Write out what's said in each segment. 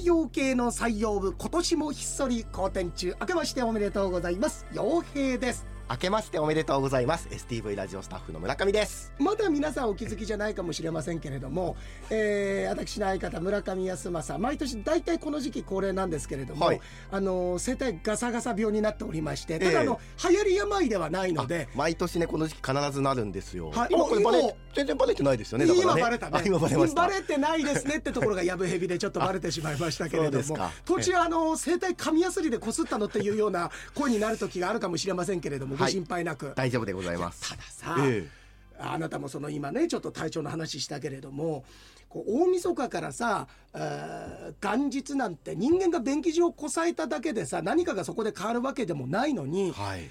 太陽系の採用部今年もひっそり好転中。明けましておめでとうございます。陽平です。明けましておめでとうございます。STV ラジオスタッフの村上です。まだ皆さんお気づきじゃないかもしれませんけれども、えー、私の相方村上康政毎年大体この時期恒例なんですけれども、はい、あの声帯ガサガサ病になっておりましてただあの、えー、流行り病ではないので毎年ねこの時期必ずなるんですよ、はい、今これバレ全然バレてないですよねね。今バレたね。今バレました。バレてないですねってところがやぶへびでちょっとバレてしまいましたけれども途中あの声帯紙やすりでこすったのっていうような声になる時があるかもしれませんけれども、ご心配なく。大丈夫でございます。たださ、ええ、あなたもその今ねちょっと体調の話したけれどもこう大晦日からさ元日なんて人間が便宜上こさえただけでさ何かがそこで変わるわけでもないのに、はい、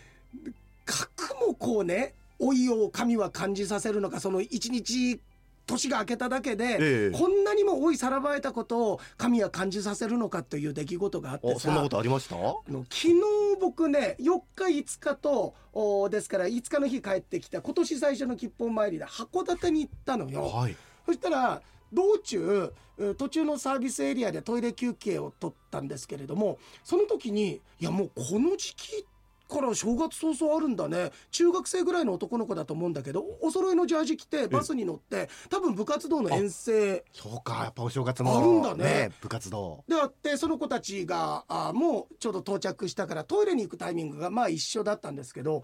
核もこうね老いを神は感じさせるのかその一日年が明けただけで、ええ、こんなにも老いさらばえたことを神は感じさせるのかという出来事があってさ。そんなことありました？昨日僕ね4日5日とおですから5日の日帰ってきた今年最初の吉報参りで函館に行ったのよ。はい、そしたら道中途中のサービスエリアでトイレ休憩を取ったんですけれどもその時にいやもうこの時期から正月早々あるんだね。中学生ぐらいの男の子だと思うんだけどお揃いのジャージ着てバスに乗って多分部活動の遠征。そうか。やっぱお正月もあるんだね、ね、部活動。であってその子たちがあもうちょうど到着したからトイレに行くタイミングがまあ一緒だったんですけど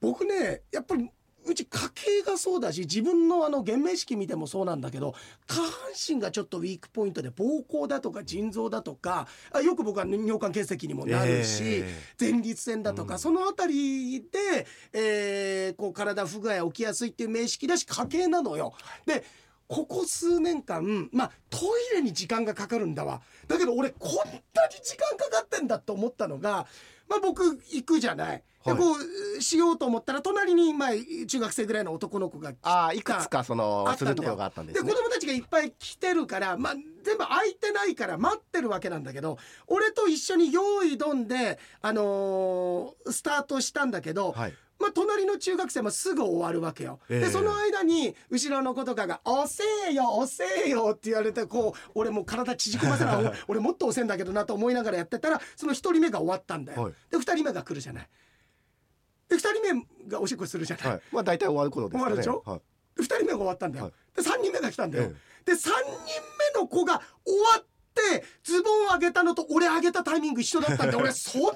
僕ねやっぱりうち家系がそうだし自分のあの原名式見てもそうなんだけど下半身がちょっとウィークポイントで膀胱だとか腎臓だとかあよく僕は尿管結石にもなるし、えー、前立腺だとか、うん、その辺りで、えー、こう体不具合起きやすいっていう名式だし家系なのよ。でここ数年間まあトイレに時間がかかるんだわ。だけど俺こんなに時間かかってんだと思ったのがまあ僕行くじゃない。でこうしようと思ったら隣にまあ中学生ぐらいの男の子がああいくつかそのするところがあったんです、ね、で子供たちがいっぱい来てるからまあ全部空いてないから待ってるわけなんだけど俺と一緒に用意どんであのー、スタートしたんだけど、はいまあ、隣の中学生もすぐ終わるわけよ。えー、でその間に後ろの子とかが「押せよ押せよ」って言われてこう俺もう体縮こませな 俺もっと押せんだけどなと思いながらやってたらその1人目が終わったんだよ。はい、で2人目が来るじゃない。で2人目がおしっこするじゃない、はい、まあ大体終わる頃ですね。終わるでしょ、はい、2人目が終わったんだよ、はい、で3人目が来たんだよ、で3人目の子が終わってズボン上げたのと俺上げたタイミング一緒だったんで 俺そんなに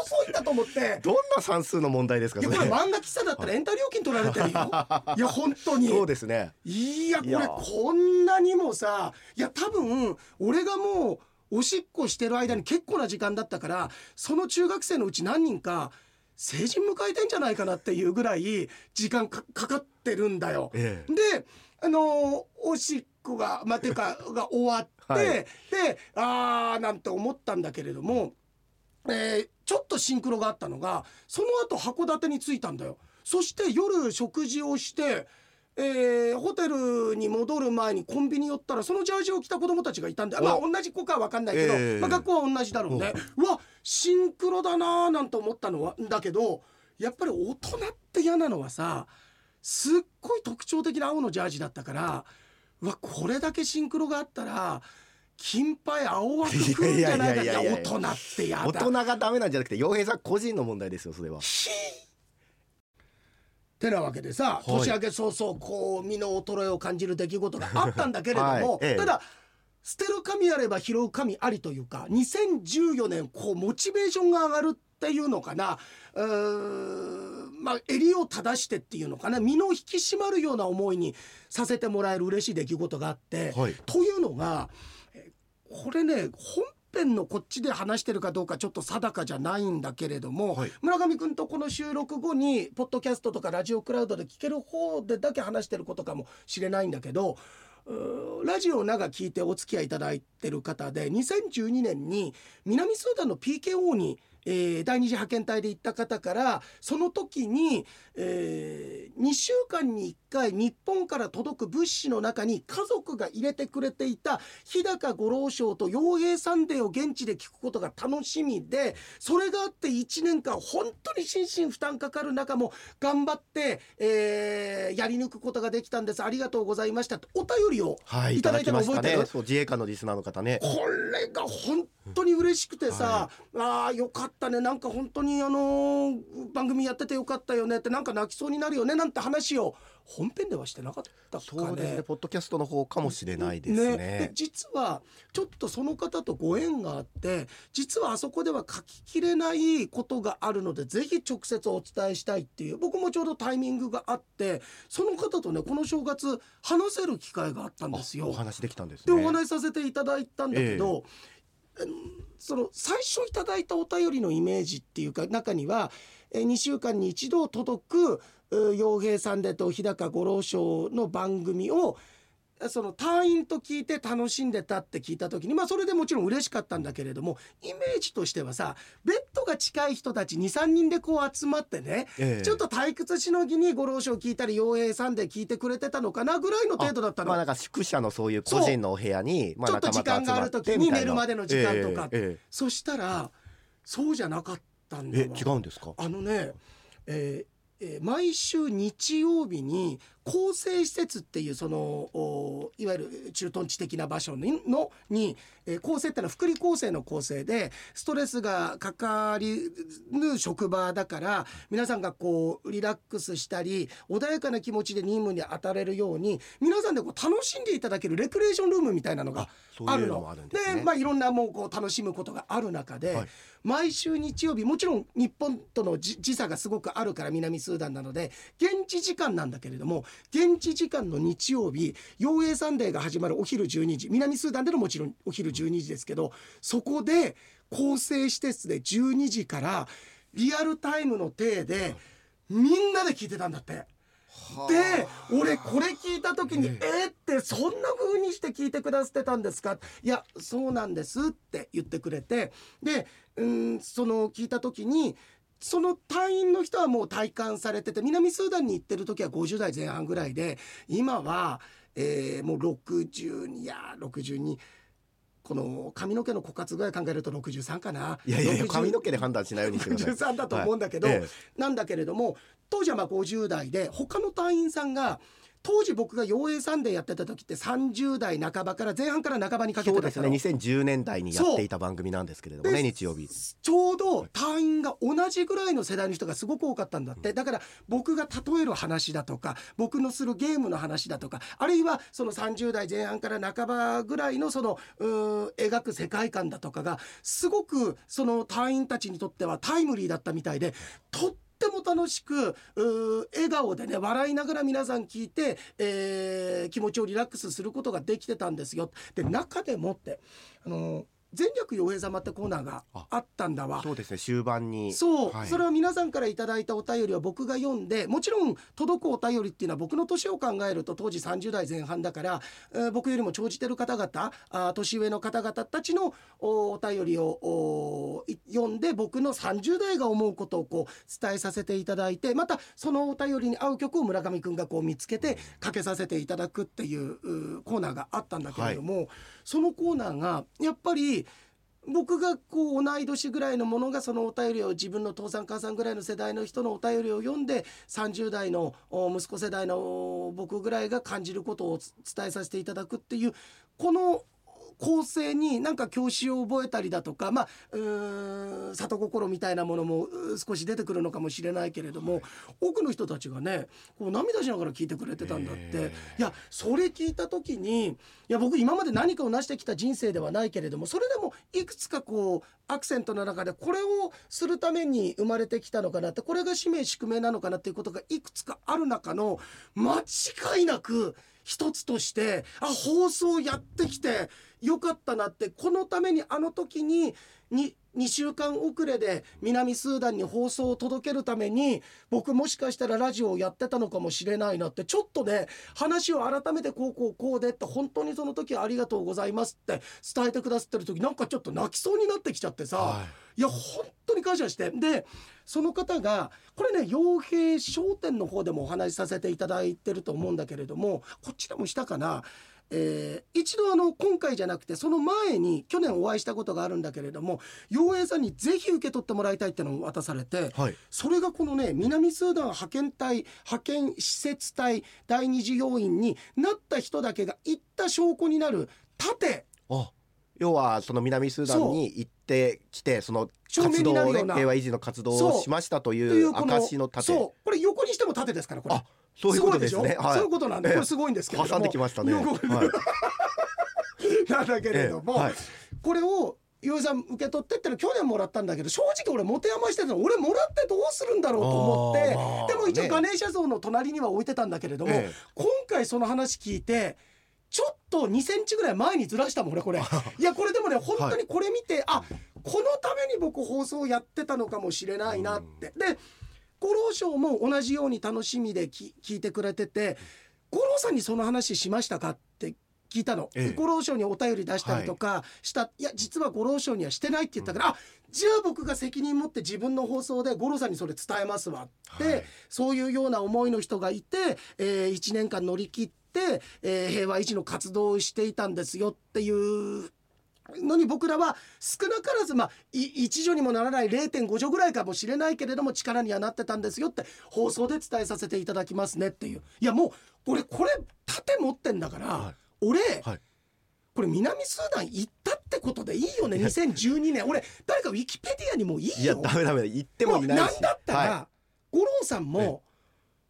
遅いんだと思って。どんな算数の問題ですかいやこれ漫画喫茶だったらエンタ料金取られてるよ。いや本当に。そうですね。いやこれこんなにもさいや多分俺がもうおしっこしてる間に結構な時間だったからその中学生のうち何人か成人迎えてんじゃないかなっていうぐらい時間かかってるんだよ。ええ、であのおしっこがまあていうか が終わって、はい、でああなんて思ったんだけれども、えー、ちょっとシンクロがあったのがその後函館に着いたんだよ。そして夜食事をしてえー、ホテルに戻る前にコンビニ寄ったらそのジャージを着た子供たちがいたんでまあ同じ子かは分かんないけど、えー、まあ、学校は同じだろうね。うわシンクロだなーなんて思ったのはだけどやっぱり大人って嫌なのはさすっごい特徴的な青のジャージだったからうわこれだけシンクロがあったら金杯青枠くんじゃないかいや大人って嫌だ。大人がダメなんじゃなくて洋平さん個人の問題ですよそれは。てなわけでさ、年明け早々こう身の衰えを感じる出来事があったんだけれども、はい。ええ、ただ捨てる神あれば拾う神ありというか2014年こうモチベーションが上がるっていうのかな。うーまあ襟を正してっていうのかな身の引き締まるような思いにさせてもらえる嬉しい出来事があって、はい、というのがこれね本編のこっちで話してるかどうかちょっと定かじゃないんだけれども、はい、村上君とこの収録後にポッドキャストとかラジオクラウドで聞ける方でだけ話してることかもしれないんだけどラジオを長聞いてお付き合いいただいてる方で2012年に南スーダンの PKO にえー、第二次派遣隊で行った方からその時に、えー、2週間に1回日本から届く物資の中に家族が入れてくれていた日高五郎賞と傭兵サンデーを現地で聞くことが楽しみでそれがあって1年間本当に心身負担かかる中も頑張って、ええー、やり抜くことができたんです。ありがとうございました。ってお便りをいただいたの覚えてる、ね、そう自衛官のリスナーの方ね。これが本当に嬉しくてさ、うんはい、ああよかったね。なんか本当にあのー、番組やっててよかったよね。ってなんか泣きそうになるよね。なんて話を本編ではしてなかったかね。そうですね。ポッドキャストの方かもしれないですね。ね。実はちょっとその方とご縁があって実はあそこでは書ききれないことがあるのでぜひ直接お伝えしたいっていう僕もちょうどタイミングがあってその方とねこの正月話せる機会があったんですよ。お話できたんです、ね、でお話しさせていただいたんだけど、えー、その最初いただいたお便りのイメージっていうか中には2週間に一度届く洋平さんでと日高五郎賞の番組をその隊員と聞いて楽しんでたって聞いた時にまあそれでもちろん嬉しかったんだけれどもイメージとしてはさベッドが近い人たち23人でこう集まってね、ええ、ちょっと退屈しのぎに五郎賞聞いたり洋平さんで聞いてくれてたのかなぐらいの程度だったの。まあなんか宿舎のそういう個人のお部屋に、まあ、ちょっと時間がある時に寝るまでの時間とか、え、そしたらそうじゃなかったんだわ。違うんですか？あのね、えーえー、毎週日曜日に更生施設っていうそのいわゆる駐屯地的な場所にのに、えー、構成ってのは福利厚生の構成でストレスがかかりぬ職場だから皆さんがこうリラックスしたり穏やかな気持ちで任務に当たれるように皆さんでこう楽しんでいただけるレクレーションルームみたいなのがあるの。で、ね、まあいろんなもうこう楽しむことがある中で、はい、毎週日曜日もちろん日本との時差がすごくあるから南スーダンなので現地時間なんだけれども現地時間の日曜日陽影サンデーが始まるお昼12時南スーダンでのもちろんお昼12時ですけどそこで構成施設で12時からリアルタイムの体でみんなで聞いてたんだって。で俺これ聞いた時に「えっ?」ってそんな風にして聞いてくださってたんですか？いやそうなんですって言ってくれてでうんその聞いた時にその隊員の人はもう体感されてて南スーダンに行ってる時は50代前半ぐらいで今は、えー、もう60いや62この髪の毛の枯渇ぐらい考えると63かな。いやいや髪の毛で判断しないようにしてください。63だと思うんだけど、はい。ええ、なんだけれども当時はまあ50代で他の隊員さんが当時僕が陽影サンデーやってた時って30代半ばから前半から半ばにかけてそうですね。2010年代にやっていた番組なんですけれどもね日曜日。ちょうど隊員が同じぐらいの世代の人がすごく多かったんだって、だから僕が例える話だとか僕のするゲームの話だとかあるいはその30代前半から半ばぐらいのその描く世界観だとかがすごくその隊員たちにとってはタイムリーだったみたいでとってっても楽しく笑顔でね笑いながら皆さん聞いて、えー、気持ちをリラックスすることができてたんですよ。で中でもってあのー全力洋平様ってコーナーがあったんだわ。そうですね終盤に。そう、はい、それは皆さんからいただいたお便りは僕が読んでもちろん届くお便りっていうのは僕の年を考えると当時30代前半だから、えー、僕よりも長じてる方々あ年上の方々たちのお便りを読んで僕の30代が思うことをこう伝えさせていただいてまたそのお便りに合う曲を村上くんがこう見つけてかけさせていただくっていうコーナーがあったんだけれども、はい、そのコーナーがやっぱり僕がこう同い年ぐらいのものがそのお便りを自分の父さん母さんぐらいの世代の人のお便りを読んで30代の息子世代の僕ぐらいが感じることを伝えさせていただくっていうこの構成になんか教師を覚えたりだとかまあう里心みたいなものも少し出てくるのかもしれないけれども、はい、多くの人たちがねこう涙しながら聞いてくれてたんだって。いやそれ聞いた時にいや僕今まで何かを成してきた人生ではないけれどもそれでもいくつかこうアクセントの中でこれをするために生まれてきたのかなってこれが使命宿命なのかなっていうことがいくつかある中の間違いなく一つとしてあ放送やってきてよかったなってこのためにあの時にに2週間遅れで南スーダンに放送を届けるために僕もしかしたらラジオをやってたのかもしれないなってちょっとね話を改めてこうこうこうでって本当にその時はありがとうございますって伝えてくださってる時なんかちょっと泣きそうになってきちゃってさ、はい、いや本当に感謝してでその方がこれね傭兵商店の方でもお話しさせていただいてると思うんだけれどもこっちでもしたかな？えー、一度あの今回じゃなくてその前に去年お会いしたことがあるんだけれども陽平さんにぜひ受け取ってもらいたいってのを渡されて、はい、それがこのね南スーダン派遣隊派遣施設隊第二次要員になった人だけが行った証拠になる盾。あ要はその南スーダンに行ってきてその活動をね平和維持の活動をしましたという証の盾。そう。これ横にしても盾ですからこれそういうことですね。はい、そういうことなんで、これすごいんですけど挟んできましたね。はい、なんだけれども、はい、これを岩井さん受け取ってっての去年もらったんだけど正直俺持て余してたの。俺もらってどうするんだろうと思ってでも一応ガネーシャ像の隣には置いてたんだけれども、ええ、今回その話聞いてちょっと2センチぐらい前にずらしたもん俺これ。いやこれでもね本当にこれ見て、はい、あこのために僕放送やってたのかもしれないなって。で五郎賞も同じように楽しみで聞いてくれてて五郎さんにその話しましたか？って聞いたの、ええ、五郎賞にお便り出したりとかした、はい、いや実は五郎賞にはしてないって言ったから、うん、あじゃあ僕が責任持って自分の放送で五郎さんにそれ伝えますわって、はい、そういうような思いの人がいて、えー、1年間乗り切って、えー、平和維持の活動をしていたんですよっていうのに僕らは少なからずまあ1助にもならない0.5助ぐらいかもしれないけれども力にはなってたんですよって放送で伝えさせていただきますねっていう。いやもう俺これ盾持ってんだから、はい、俺、はい、これ南スーダン行ったってことでいいよね？2012年。俺誰かウィキペディアにもいいよ。いやダメダメ行ってもいないし。なんだったら、はい、五郎さんも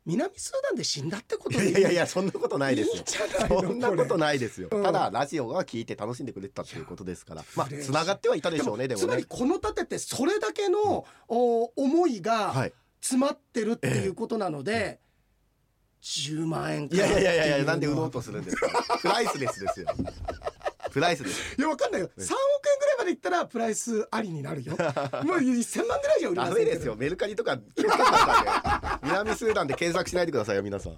南スーダンで死んだってこといやいやいやそんなことないですよ。そんなことないですよ、うん、ただラジオが聞いて楽しんでくれたっていうことですからまあつながってはいたでしょうねでもね。つまりこの盾ってそれだけの、うん、お思いが詰まってるっていうことなので、ええ。10万円いやいやいやいやなんで売ろうとするんですか？プライスレスですよ。プライスです。いやわかんないよ。3億円ぐらいまでいったらプライスありになるよ。もう1000万ぐらいじゃ売りませんですよ。メルカリとか南スーダンで検索しないでくださいよ皆さん。い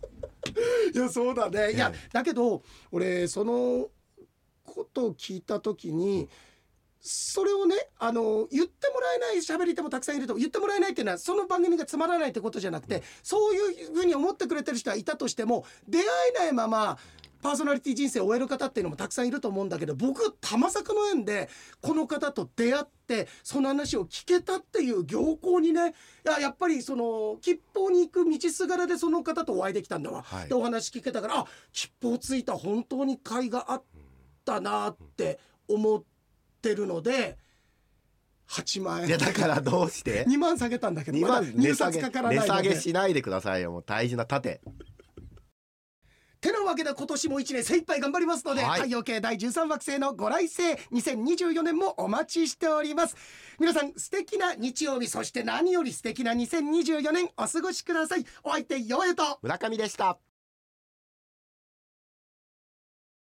やそうだね。いやだけど俺そのことを聞いた時に、それをねあの言ってもらえない喋り手もたくさんいると言ってもらえないっていうのはその番組がつまらないってことじゃなくて、うん、そういうふうに思ってくれてる人はいたとしても出会えないままパーソナリティ人生を終える方っていうのもたくさんいると思うんだけど僕玉坂の縁でこの方と出会ってその話を聞けたっていう行幸にねいややっぱりその吉報に行く道すがらでその方とお会いできたんだわ、はい、でお話聞けたからあ吉報ついた本当に甲斐があったなって思ってるので。8万円。いやだからどうして？2万下げたんだけど2万値下げ値下げしないでくださいよ。もう大事な盾てなわけで今年も1年精一杯頑張りますので、はい、太陽系第13惑星のご来星2024年もお待ちしております。皆さん素敵な日曜日そして何より素敵な2024年お過ごしください。お相手よえと村上でした